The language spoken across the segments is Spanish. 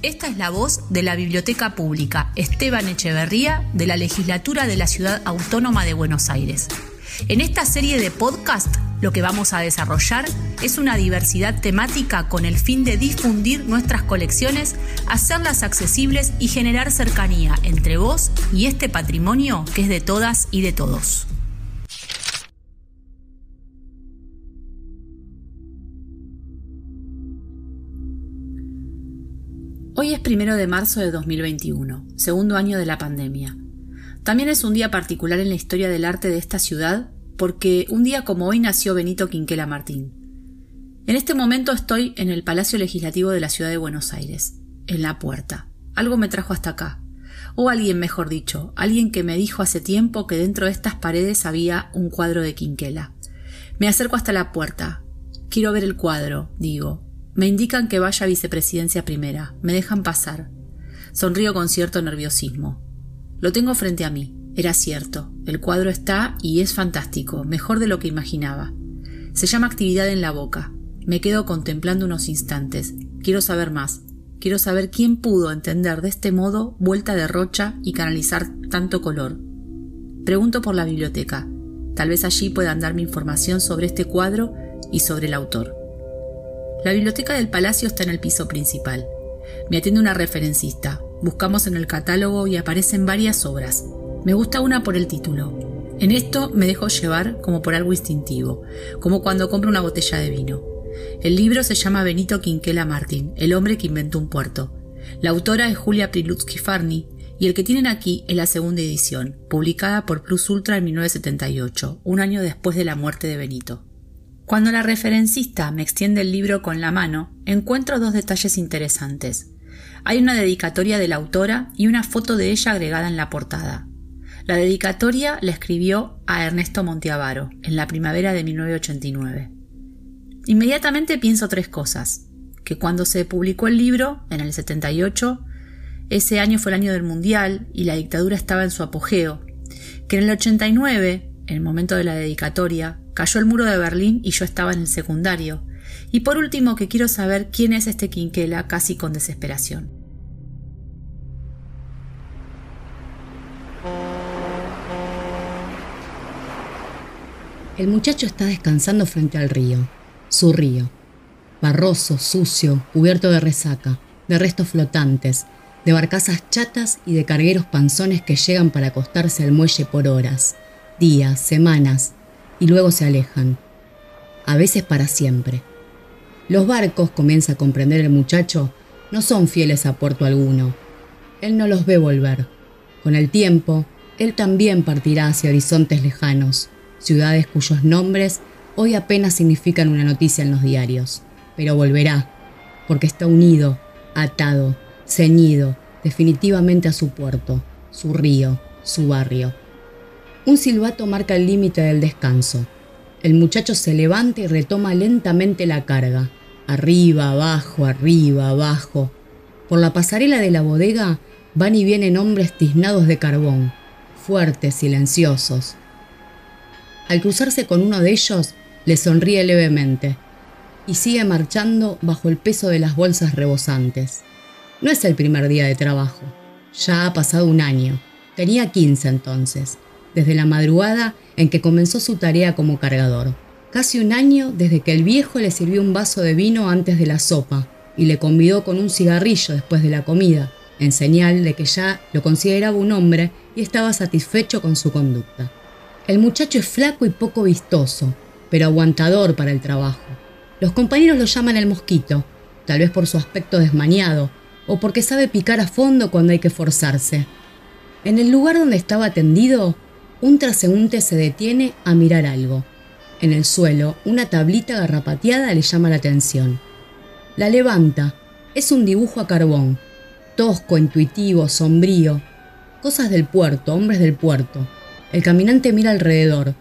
Esta es la voz de la Biblioteca Pública Esteban Echeverría de la Legislatura de la Ciudad Autónoma de Buenos Aires. En esta serie de podcast lo que vamos a desarrollar es una diversidad temática con el fin de difundir nuestras colecciones, hacerlas accesibles y generar cercanía entre vos y este patrimonio que es de todas y de todos. Hoy es primero de marzo de 2021, segundo año de la pandemia. También es un día particular en la historia del arte de esta ciudad porque un día como hoy nació Benito Quinquela Martín. En este momento estoy en el Palacio Legislativo de la Ciudad de Buenos Aires, en la puerta. Algo me trajo hasta acá. O alguien, mejor dicho, alguien que me dijo hace tiempo que dentro de estas paredes había un cuadro de Quinquela. Me acerco hasta la puerta. Quiero ver el cuadro, digo, me indican que vaya a vicepresidencia primera. Me dejan pasar. Sonrío con cierto nerviosismo. Lo tengo frente a mí. Era cierto. El cuadro está y es fantástico, mejor de lo que imaginaba. Se llama actividad en la boca. Me quedo contemplando unos instantes. Quiero saber más. Quiero saber quién pudo entender de este modo vuelta de rocha y canalizar tanto color. Pregunto por la biblioteca. Tal vez allí puedan darme información sobre este cuadro y sobre el autor. La biblioteca del palacio está en el piso principal. Me atiende una referencista. Buscamos en el catálogo y aparecen varias obras. Me gusta una por el título. En esto me dejo llevar como por algo instintivo, como cuando compro una botella de vino. El libro se llama Benito Quinquela Martín, el hombre que inventó un puerto. La autora es Julia Prilutsky Farni y el que tienen aquí es la segunda edición, publicada por Plus Ultra en 1978, un año después de la muerte de Benito. Cuando la referencista me extiende el libro con la mano, encuentro dos detalles interesantes. Hay una dedicatoria de la autora y una foto de ella agregada en la portada. La dedicatoria la escribió a Ernesto Monteavaro en la primavera de 1989. Inmediatamente pienso tres cosas. Que cuando se publicó el libro, en el 78, ese año fue el año del Mundial y la dictadura estaba en su apogeo. Que en el 89, en el momento de la dedicatoria, Cayó el muro de Berlín y yo estaba en el secundario. Y por último que quiero saber quién es este Quinquela casi con desesperación. El muchacho está descansando frente al río, su río, barroso, sucio, cubierto de resaca, de restos flotantes, de barcazas chatas y de cargueros panzones que llegan para acostarse al muelle por horas, días, semanas, y luego se alejan, a veces para siempre. Los barcos, comienza a comprender el muchacho, no son fieles a puerto alguno. Él no los ve volver. Con el tiempo, él también partirá hacia horizontes lejanos, ciudades cuyos nombres hoy apenas significan una noticia en los diarios. Pero volverá, porque está unido, atado, ceñido, definitivamente a su puerto, su río, su barrio. Un silbato marca el límite del descanso. El muchacho se levanta y retoma lentamente la carga. Arriba, abajo, arriba, abajo. Por la pasarela de la bodega van y vienen hombres tiznados de carbón, fuertes, silenciosos. Al cruzarse con uno de ellos, le sonríe levemente y sigue marchando bajo el peso de las bolsas rebosantes. No es el primer día de trabajo. Ya ha pasado un año. Tenía 15 entonces desde la madrugada en que comenzó su tarea como cargador. Casi un año desde que el viejo le sirvió un vaso de vino antes de la sopa y le convidó con un cigarrillo después de la comida, en señal de que ya lo consideraba un hombre y estaba satisfecho con su conducta. El muchacho es flaco y poco vistoso, pero aguantador para el trabajo. Los compañeros lo llaman el mosquito, tal vez por su aspecto desmañado o porque sabe picar a fondo cuando hay que forzarse. En el lugar donde estaba tendido un transeúnte se detiene a mirar algo. En el suelo, una tablita garrapateada le llama la atención. La levanta. Es un dibujo a carbón. Tosco, intuitivo, sombrío. Cosas del puerto, hombres del puerto. El caminante mira alrededor.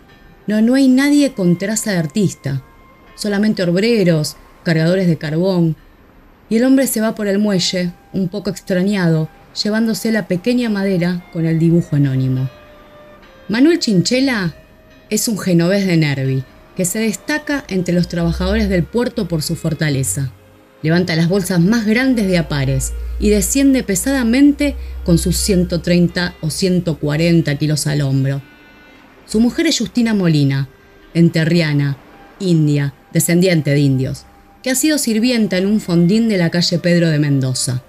No, no hay nadie con traza de artista. Solamente obreros, cargadores de carbón. Y el hombre se va por el muelle, un poco extrañado, llevándose la pequeña madera con el dibujo anónimo. Manuel Chinchela es un genovés de Nervi que se destaca entre los trabajadores del puerto por su fortaleza. Levanta las bolsas más grandes de apares y desciende pesadamente con sus 130 o 140 kilos al hombro. Su mujer es Justina Molina, enterriana, india, descendiente de indios, que ha sido sirvienta en un fondín de la calle Pedro de Mendoza.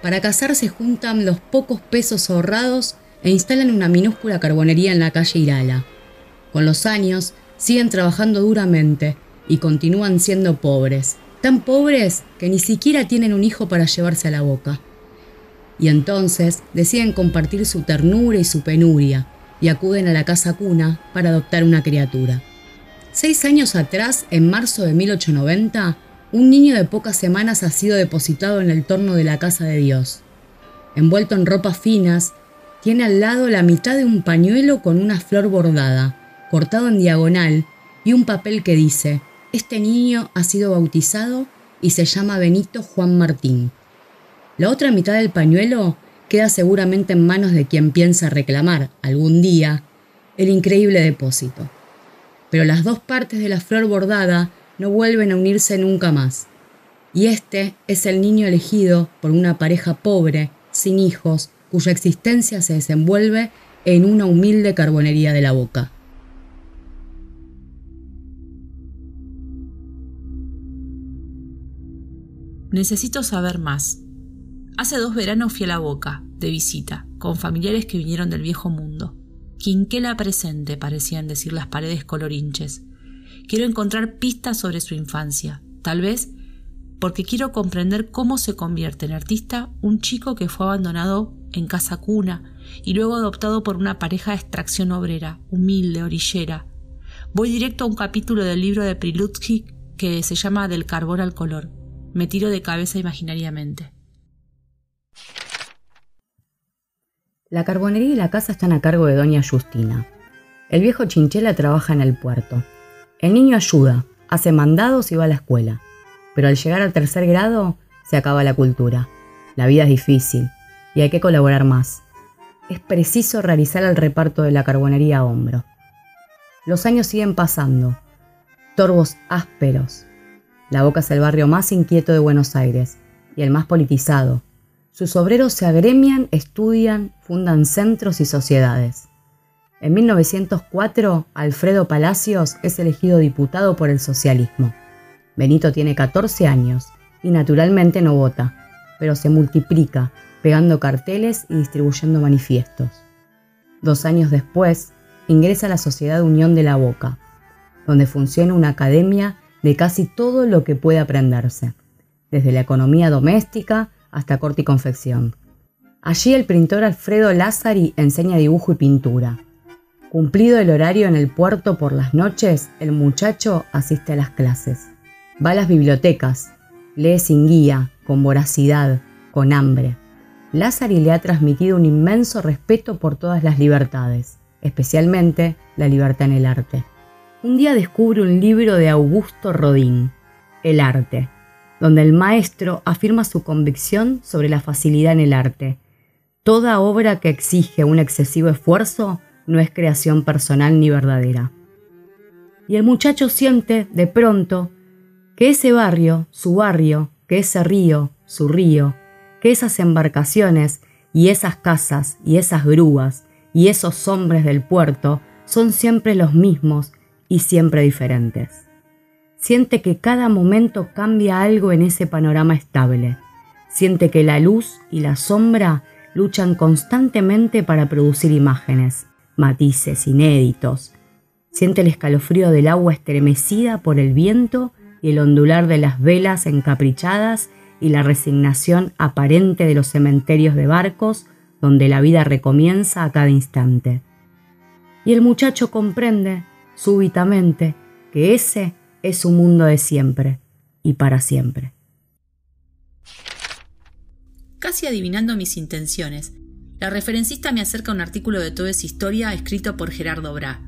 Para casarse juntan los pocos pesos ahorrados e instalan una minúscula carbonería en la calle Irala. Con los años, siguen trabajando duramente y continúan siendo pobres, tan pobres que ni siquiera tienen un hijo para llevarse a la boca. Y entonces deciden compartir su ternura y su penuria y acuden a la casa cuna para adoptar una criatura. Seis años atrás, en marzo de 1890, un niño de pocas semanas ha sido depositado en el torno de la casa de Dios. Envuelto en ropas finas, tiene al lado la mitad de un pañuelo con una flor bordada, cortado en diagonal, y un papel que dice, este niño ha sido bautizado y se llama Benito Juan Martín. La otra mitad del pañuelo queda seguramente en manos de quien piensa reclamar algún día el increíble depósito. Pero las dos partes de la flor bordada no vuelven a unirse nunca más. Y este es el niño elegido por una pareja pobre, sin hijos, cuya existencia se desenvuelve en una humilde carbonería de la boca. Necesito saber más. Hace dos veranos fui a la boca, de visita, con familiares que vinieron del viejo mundo. Quinquela presente, parecían decir las paredes colorinches. Quiero encontrar pistas sobre su infancia, tal vez porque quiero comprender cómo se convierte en artista un chico que fue abandonado en casa cuna y luego adoptado por una pareja de extracción obrera, humilde, orillera. Voy directo a un capítulo del libro de Prilutsky que se llama Del carbón al color. Me tiro de cabeza imaginariamente. La carbonería y la casa están a cargo de doña Justina. El viejo Chinchela trabaja en el puerto. El niño ayuda, hace mandados y va a la escuela. Pero al llegar al tercer grado, se acaba la cultura. La vida es difícil y hay que colaborar más. Es preciso realizar el reparto de la carbonería a hombro. Los años siguen pasando. Torbos ásperos. La Boca es el barrio más inquieto de Buenos Aires y el más politizado, sus obreros se agremian, estudian, fundan centros y sociedades. En 1904, Alfredo Palacios es elegido diputado por el socialismo. Benito tiene 14 años y naturalmente no vota, pero se multiplica, pegando carteles y distribuyendo manifiestos. Dos años después, ingresa a la Sociedad Unión de la Boca, donde funciona una academia de casi todo lo que puede aprenderse, desde la economía doméstica hasta corte y confección. Allí el pintor Alfredo Lázari enseña dibujo y pintura. Cumplido el horario en el puerto por las noches, el muchacho asiste a las clases. Va a las bibliotecas, lee sin guía, con voracidad, con hambre. Lázari le ha transmitido un inmenso respeto por todas las libertades, especialmente la libertad en el arte. Un día descubre un libro de Augusto Rodin, El arte, donde el maestro afirma su convicción sobre la facilidad en el arte. Toda obra que exige un excesivo esfuerzo no es creación personal ni verdadera. Y el muchacho siente, de pronto, que ese barrio, su barrio, que ese río, su río, que esas embarcaciones y esas casas y esas grúas y esos hombres del puerto son siempre los mismos y siempre diferentes siente que cada momento cambia algo en ese panorama estable. Siente que la luz y la sombra luchan constantemente para producir imágenes, matices inéditos. Siente el escalofrío del agua estremecida por el viento el ondular de las velas encaprichadas y la resignación aparente de los cementerios de barcos donde la vida recomienza a cada instante. Y el muchacho comprende, súbitamente, que ese es un mundo de siempre y para siempre. Casi adivinando mis intenciones, la referencista me acerca un artículo de toda esa historia escrito por Gerardo Bra.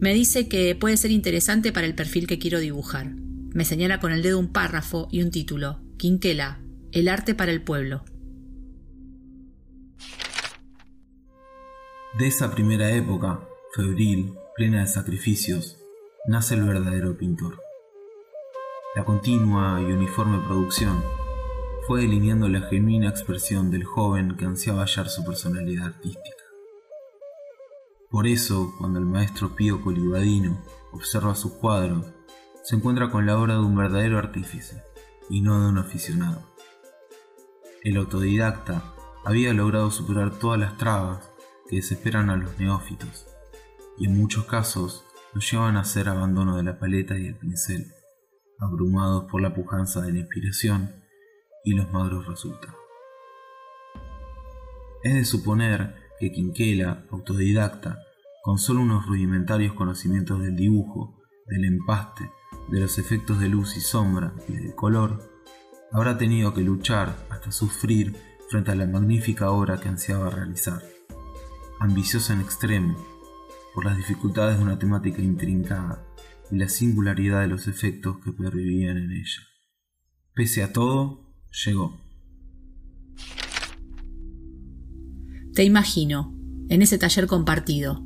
Me dice que puede ser interesante para el perfil que quiero dibujar. Me señala con el dedo un párrafo y un título. Quinquela, el arte para el pueblo. De esa primera época, febril, plena de sacrificios, nace el verdadero pintor. La continua y uniforme producción fue delineando la genuina expresión del joven que ansiaba hallar su personalidad artística. Por eso, cuando el maestro Pío Colibadino observa sus cuadros, se encuentra con la obra de un verdadero artífice y no de un aficionado. El autodidacta había logrado superar todas las trabas que desesperan a los neófitos y en muchos casos los llevan a hacer abandono de la paleta y el pincel, abrumados por la pujanza de la inspiración y los magros resultados. Es de suponer que Quinquela, autodidacta, con solo unos rudimentarios conocimientos del dibujo, del empaste, de los efectos de luz y sombra y del color, habrá tenido que luchar hasta sufrir frente a la magnífica obra que ansiaba realizar, ambiciosa en extremo, por las dificultades de una temática intrincada y la singularidad de los efectos que pervivían en ella. Pese a todo, llegó. Te imagino, en ese taller compartido,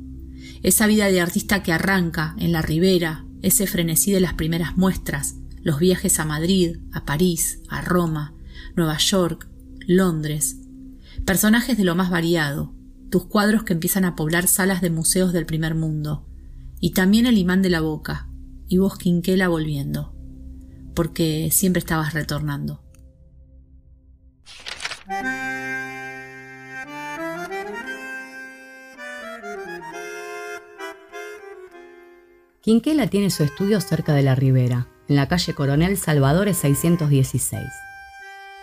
esa vida de artista que arranca en la ribera, ese frenesí de las primeras muestras, los viajes a Madrid, a París, a Roma, Nueva York, Londres, personajes de lo más variado, tus cuadros que empiezan a poblar salas de museos del primer mundo, y también el imán de la boca, y vos Quinquela volviendo, porque siempre estabas retornando. Quinquela tiene su estudio cerca de la ribera, en la calle Coronel Salvadores 616.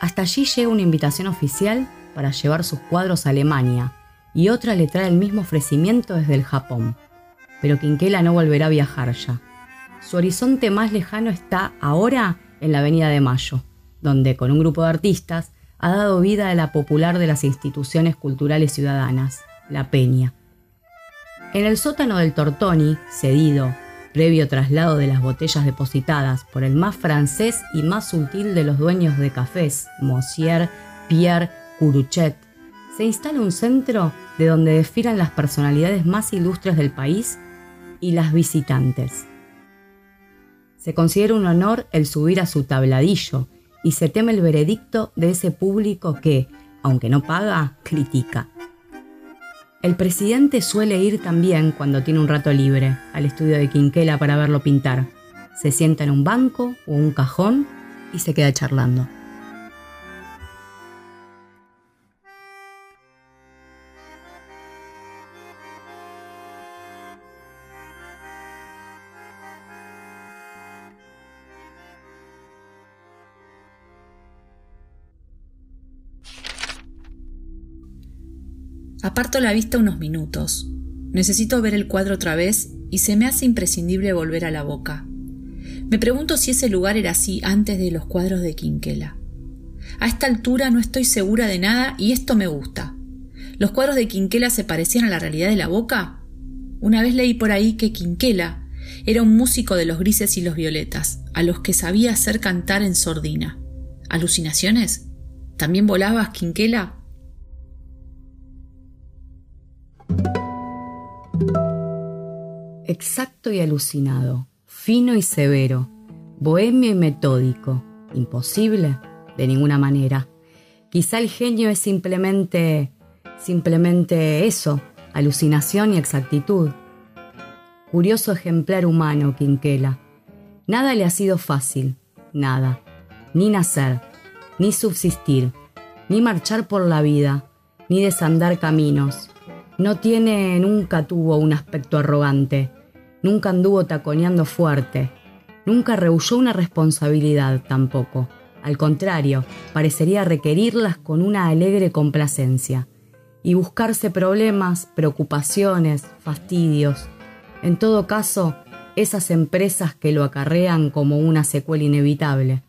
Hasta allí llega una invitación oficial para llevar sus cuadros a Alemania y otra le trae el mismo ofrecimiento desde el Japón. Pero Quinquela no volverá a viajar ya. Su horizonte más lejano está ahora en la Avenida de Mayo, donde con un grupo de artistas ha dado vida a la popular de las instituciones culturales ciudadanas, La Peña. En el sótano del Tortoni, cedido previo traslado de las botellas depositadas por el más francés y más sutil de los dueños de cafés, Monsieur Pierre Curuchet, se instala un centro de donde desfilan las personalidades más ilustres del país y las visitantes. Se considera un honor el subir a su tabladillo y se teme el veredicto de ese público que, aunque no paga, critica. El presidente suele ir también cuando tiene un rato libre al estudio de Quinquela para verlo pintar. Se sienta en un banco o un cajón y se queda charlando. Aparto la vista unos minutos. Necesito ver el cuadro otra vez y se me hace imprescindible volver a la boca. Me pregunto si ese lugar era así antes de los cuadros de Quinquela. A esta altura no estoy segura de nada y esto me gusta. ¿Los cuadros de Quinquela se parecían a la realidad de la boca? Una vez leí por ahí que Quinquela era un músico de los grises y los violetas, a los que sabía hacer cantar en sordina. ¿Alucinaciones? ¿También volabas, Quinquela? Exacto y alucinado, fino y severo, bohemio y metódico. ¿Imposible? De ninguna manera. Quizá el genio es simplemente... simplemente eso, alucinación y exactitud. Curioso ejemplar humano, Quinquela. Nada le ha sido fácil, nada. Ni nacer, ni subsistir, ni marchar por la vida, ni desandar caminos. No tiene, nunca tuvo un aspecto arrogante, Nunca anduvo taconeando fuerte. Nunca rehuyó una responsabilidad tampoco. Al contrario, parecería requerirlas con una alegre complacencia. Y buscarse problemas, preocupaciones, fastidios. En todo caso, esas empresas que lo acarrean como una secuela inevitable.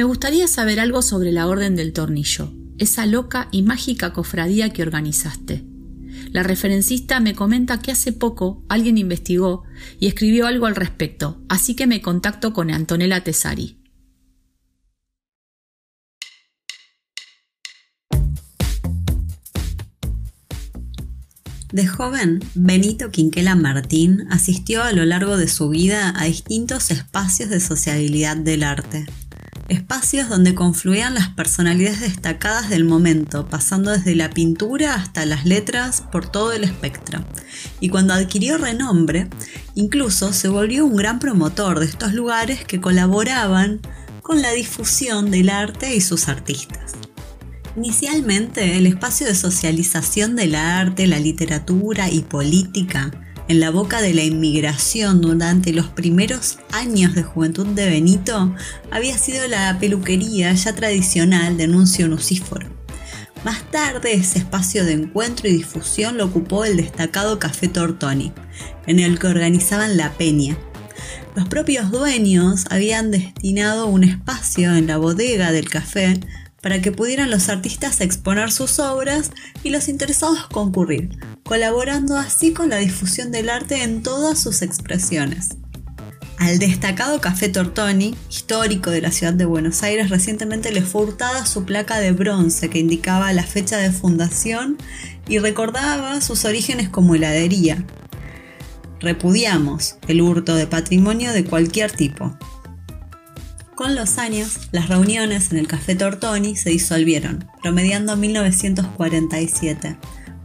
Me gustaría saber algo sobre la Orden del Tornillo, esa loca y mágica cofradía que organizaste. La referencista me comenta que hace poco alguien investigó y escribió algo al respecto, así que me contacto con Antonella Tesari. De joven, Benito Quinquela Martín asistió a lo largo de su vida a distintos espacios de sociabilidad del arte. Espacios donde confluían las personalidades destacadas del momento, pasando desde la pintura hasta las letras por todo el espectro. Y cuando adquirió renombre, incluso se volvió un gran promotor de estos lugares que colaboraban con la difusión del arte y sus artistas. Inicialmente, el espacio de socialización del arte, la literatura y política en la boca de la inmigración durante los primeros años de juventud de Benito había sido la peluquería ya tradicional de Nuncio Nucíforo. Más tarde ese espacio de encuentro y difusión lo ocupó el destacado Café Tortoni, en el que organizaban la peña. Los propios dueños habían destinado un espacio en la bodega del café para que pudieran los artistas exponer sus obras y los interesados concurrir, colaborando así con la difusión del arte en todas sus expresiones. Al destacado Café Tortoni, histórico de la ciudad de Buenos Aires, recientemente le fue hurtada su placa de bronce que indicaba la fecha de fundación y recordaba sus orígenes como heladería. Repudiamos el hurto de patrimonio de cualquier tipo, con los años, las reuniones en el Café Tortoni se disolvieron, promediando 1947,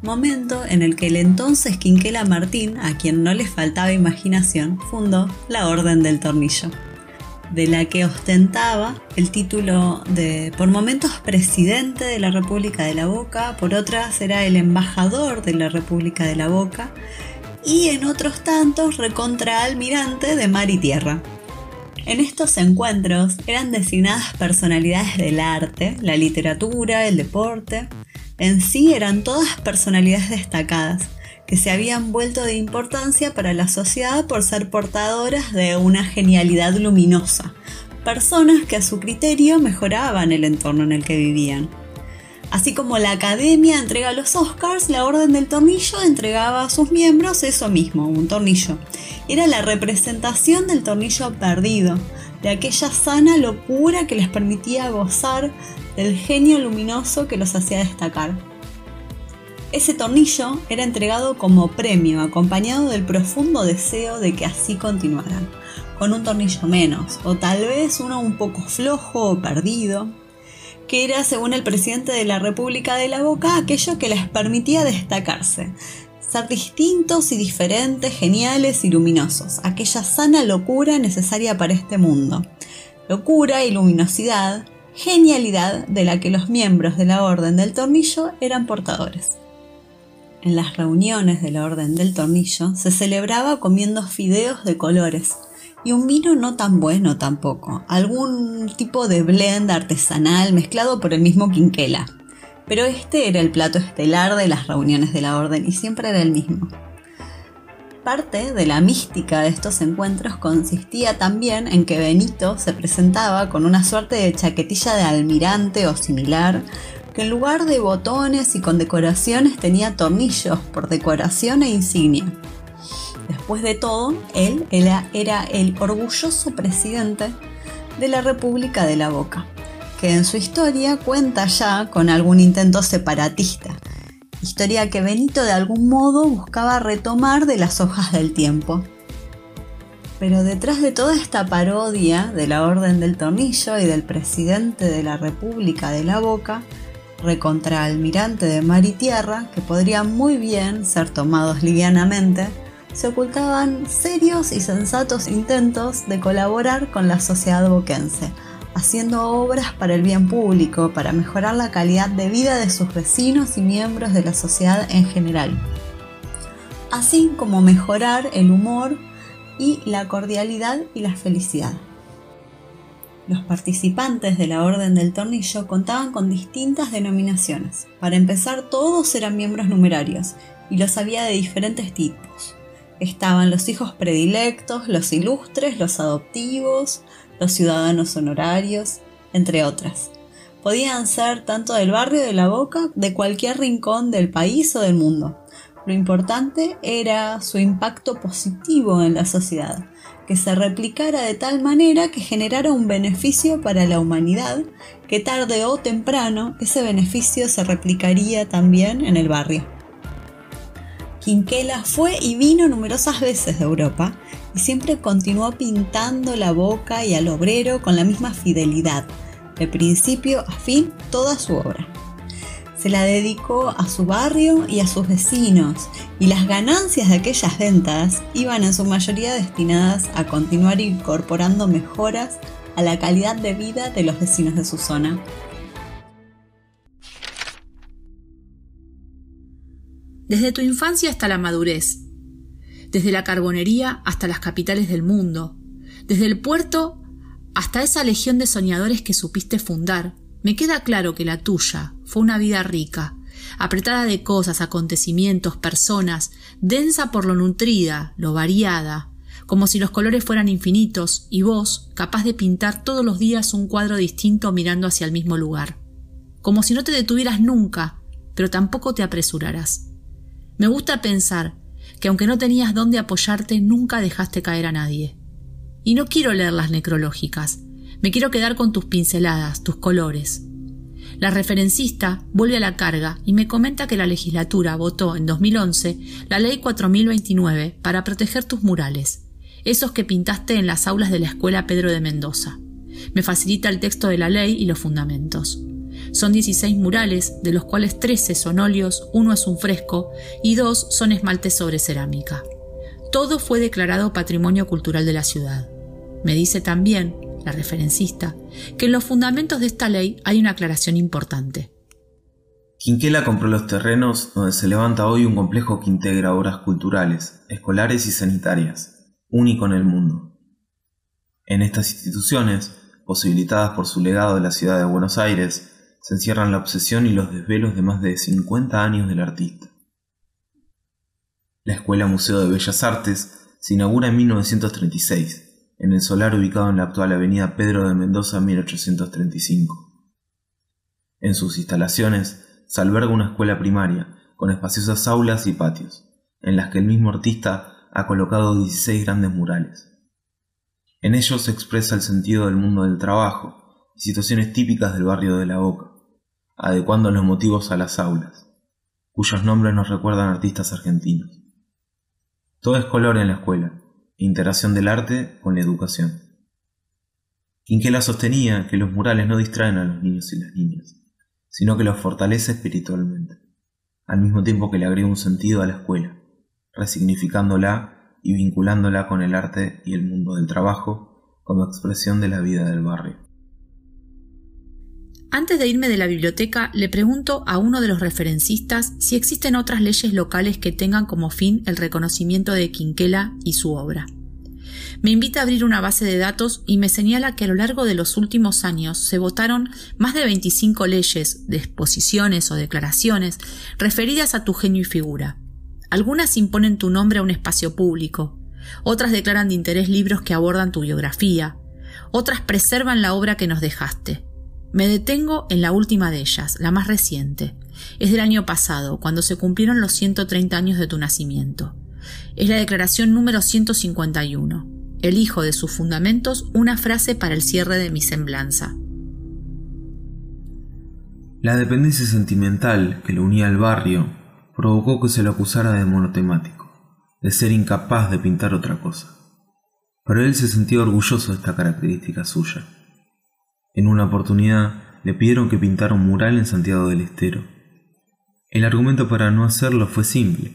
momento en el que el entonces Quinquela Martín, a quien no le faltaba imaginación, fundó la Orden del Tornillo, de la que ostentaba el título de por momentos presidente de la República de la Boca, por otras era el embajador de la República de la Boca y en otros tantos recontraalmirante de mar y tierra. En estos encuentros eran designadas personalidades del arte, la literatura, el deporte. En sí eran todas personalidades destacadas, que se habían vuelto de importancia para la sociedad por ser portadoras de una genialidad luminosa, personas que a su criterio mejoraban el entorno en el que vivían. Así como la academia entrega los Oscars, la Orden del Tornillo entregaba a sus miembros eso mismo, un tornillo era la representación del tornillo perdido, de aquella sana locura que les permitía gozar del genio luminoso que los hacía destacar. Ese tornillo era entregado como premio, acompañado del profundo deseo de que así continuaran, con un tornillo menos, o tal vez uno un poco flojo o perdido, que era, según el presidente de la República de la Boca, aquello que les permitía destacarse, ser distintos y diferentes, geniales y luminosos, aquella sana locura necesaria para este mundo. Locura y luminosidad, genialidad de la que los miembros de la Orden del Tornillo eran portadores. En las reuniones de la Orden del Tornillo se celebraba comiendo fideos de colores y un vino no tan bueno tampoco, algún tipo de blend artesanal mezclado por el mismo Quinquela. Pero este era el plato estelar de las reuniones de la orden y siempre era el mismo. Parte de la mística de estos encuentros consistía también en que Benito se presentaba con una suerte de chaquetilla de almirante o similar, que en lugar de botones y condecoraciones tenía tornillos por decoración e insignia. Después de todo, él era, el orgulloso presidente de la República de la Boca que en su historia cuenta ya con algún intento separatista, historia que Benito de algún modo buscaba retomar de las hojas del tiempo. Pero detrás de toda esta parodia de la Orden del Tornillo y del presidente de la República de la Boca, recontraalmirante de mar y tierra, que podrían muy bien ser tomados livianamente, se ocultaban serios y sensatos intentos de colaborar con la sociedad boquense, haciendo obras para el bien público, para mejorar la calidad de vida de sus vecinos y miembros de la sociedad en general, así como mejorar el humor y la cordialidad y la felicidad. Los participantes de la Orden del Tornillo contaban con distintas denominaciones. Para empezar, todos eran miembros numerarios y los había de diferentes tipos. Estaban los hijos predilectos, los ilustres, los adoptivos, los ciudadanos honorarios, entre otras. Podían ser tanto del barrio de la Boca, de cualquier rincón del país o del mundo. Lo importante era su impacto positivo en la sociedad, que se replicara de tal manera que generara un beneficio para la humanidad, que tarde o temprano ese beneficio se replicaría también en el barrio. Quinquela fue y vino numerosas veces de Europa y siempre continuó pintando la boca y al obrero con la misma fidelidad, de principio a fin toda su obra. Se la dedicó a su barrio y a sus vecinos, y las ganancias de aquellas ventas iban en su mayoría destinadas a continuar incorporando mejoras a la calidad de vida de los vecinos de su zona. Desde tu infancia hasta la madurez, desde la carbonería hasta las capitales del mundo, desde el puerto hasta esa legión de soñadores que supiste fundar, me queda claro que la tuya fue una vida rica, apretada de cosas, acontecimientos, personas, densa por lo nutrida, lo variada, como si los colores fueran infinitos y vos capaz de pintar todos los días un cuadro distinto mirando hacia el mismo lugar, como si no te detuvieras nunca, pero tampoco te apresuraras. Me gusta pensar que aunque no tenías dónde apoyarte, nunca dejaste caer a nadie. Y no quiero leer las necrológicas, me quiero quedar con tus pinceladas, tus colores. La referencista vuelve a la carga y me comenta que la legislatura votó en 2011 la ley 4029 para proteger tus murales, esos que pintaste en las aulas de la escuela Pedro de Mendoza. Me facilita el texto de la ley y los fundamentos. Son 16 murales, de los cuales 13 son óleos, uno es un fresco y dos son esmaltes sobre cerámica. Todo fue declarado Patrimonio Cultural de la ciudad. Me dice también, la referencista, que en los fundamentos de esta ley hay una aclaración importante. Quinquela compró los terrenos donde se levanta hoy un complejo que integra obras culturales, escolares y sanitarias, único en el mundo. En estas instituciones, posibilitadas por su legado de la ciudad de Buenos Aires, se encierran la obsesión y los desvelos de más de 50 años del artista. La Escuela Museo de Bellas Artes se inaugura en 1936, en el solar ubicado en la actual avenida Pedro de Mendoza 1835. En sus instalaciones se alberga una escuela primaria, con espaciosas aulas y patios, en las que el mismo artista ha colocado 16 grandes murales. En ellos se expresa el sentido del mundo del trabajo y situaciones típicas del barrio de la Boca, adecuando los motivos a las aulas, cuyos nombres nos recuerdan artistas argentinos. Todo es color en la escuela, interacción del arte con la educación. Quinquela sostenía que los murales no distraen a los niños y las niñas, sino que los fortalece espiritualmente, al mismo tiempo que le agrega un sentido a la escuela, resignificándola y vinculándola con el arte y el mundo del trabajo como expresión de la vida del barrio. Antes de irme de la biblioteca, le pregunto a uno de los referencistas si existen otras leyes locales que tengan como fin el reconocimiento de Quinquela y su obra. Me invita a abrir una base de datos y me señala que a lo largo de los últimos años se votaron más de 25 leyes, de exposiciones o declaraciones referidas a tu genio y figura. Algunas imponen tu nombre a un espacio público, otras declaran de interés libros que abordan tu biografía, otras preservan la obra que nos dejaste. Me detengo en la última de ellas, la más reciente. Es del año pasado, cuando se cumplieron los 130 años de tu nacimiento. Es la declaración número 151. Elijo de sus fundamentos una frase para el cierre de mi semblanza. La dependencia sentimental que lo unía al barrio provocó que se lo acusara de monotemático, de ser incapaz de pintar otra cosa. Pero él se sentía orgulloso de esta característica suya. En una oportunidad le pidieron que pintara un mural en Santiago del Estero. El argumento para no hacerlo fue simple.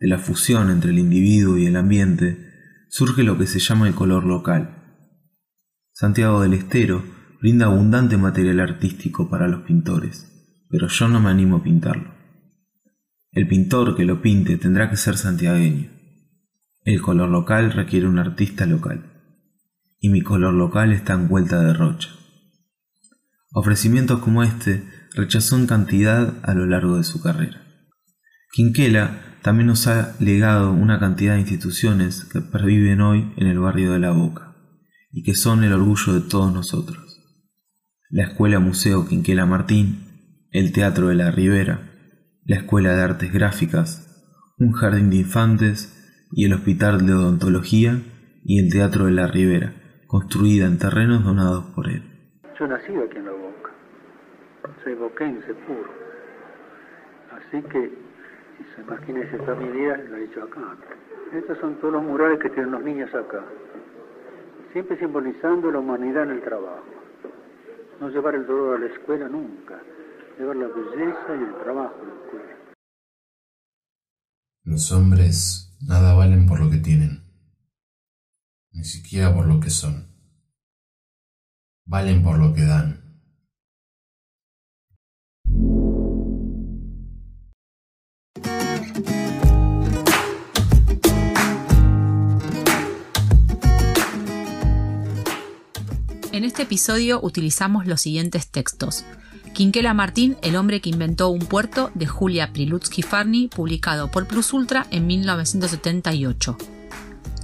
De la fusión entre el individuo y el ambiente surge lo que se llama el color local. Santiago del Estero brinda abundante material artístico para los pintores, pero yo no me animo a pintarlo. El pintor que lo pinte tendrá que ser santiagueño. El color local requiere un artista local, y mi color local está en vuelta de rocha. Ofrecimientos como este rechazó en cantidad a lo largo de su carrera. Quinquela también nos ha legado una cantidad de instituciones que perviven hoy en el barrio de La Boca y que son el orgullo de todos nosotros. La Escuela Museo Quinquela Martín, el Teatro de la Ribera, la Escuela de Artes Gráficas, un jardín de infantes y el Hospital de Odontología y el Teatro de la Ribera, construida en terrenos donados por él. Yo nací aquí en soy boquense puro. Así que Imagínense familia, lo he dicho acá. Estos son todos los murales que tienen los niños acá. Siempre simbolizando la humanidad en el trabajo. No llevar el dolor a la escuela nunca. Llevar la belleza y el trabajo a la escuela. Los hombres nada valen por lo que tienen, ni siquiera por lo que son. Valen por lo que dan. En este episodio utilizamos los siguientes textos. Quinquela Martín, El hombre que inventó un puerto, de Julia Prilutsky Farni, publicado por Plus Ultra en 1978.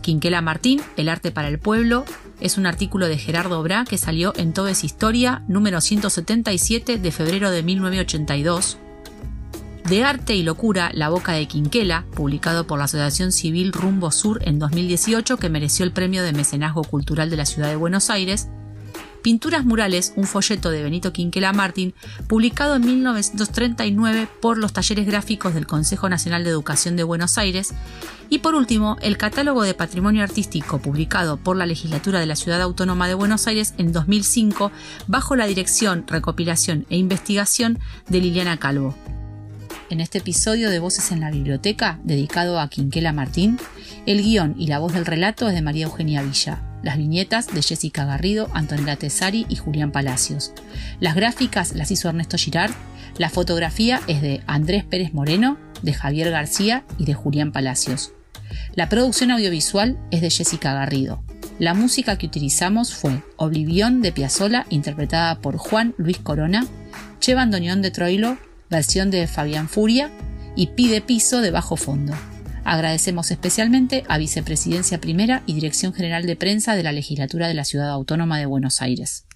Quinquela Martín, El arte para el pueblo, es un artículo de Gerardo Bra que salió en Todo es Historia, número 177 de febrero de 1982. De Arte y Locura, La Boca de Quinquela, publicado por la Asociación Civil Rumbo Sur en 2018, que mereció el premio de mecenazgo cultural de la Ciudad de Buenos Aires, Pinturas Murales, un folleto de Benito Quinquela Martín, publicado en 1939 por los talleres gráficos del Consejo Nacional de Educación de Buenos Aires, y por último, el Catálogo de Patrimonio Artístico, publicado por la Legislatura de la Ciudad Autónoma de Buenos Aires en 2005, bajo la dirección, recopilación e investigación de Liliana Calvo. En este episodio de Voces en la Biblioteca, dedicado a Quinquela Martín, el guion y la voz del relato es de María Eugenia Villa. Las viñetas de Jessica Garrido, Antonella Tesari y Julián Palacios. Las gráficas las hizo Ernesto Girard. La fotografía es de Andrés Pérez Moreno, de Javier García y de Julián Palacios. La producción audiovisual es de Jessica Garrido. La música que utilizamos fue Oblivión de Piazzolla, interpretada por Juan Luis Corona, Che Bandoneón de Troilo, versión de Fabián Furia, y Pide Piso de Bajo Fondo. Agradecemos especialmente a Vicepresidencia Primera y Dirección General de Prensa de la Legislatura de la Ciudad Autónoma de Buenos Aires.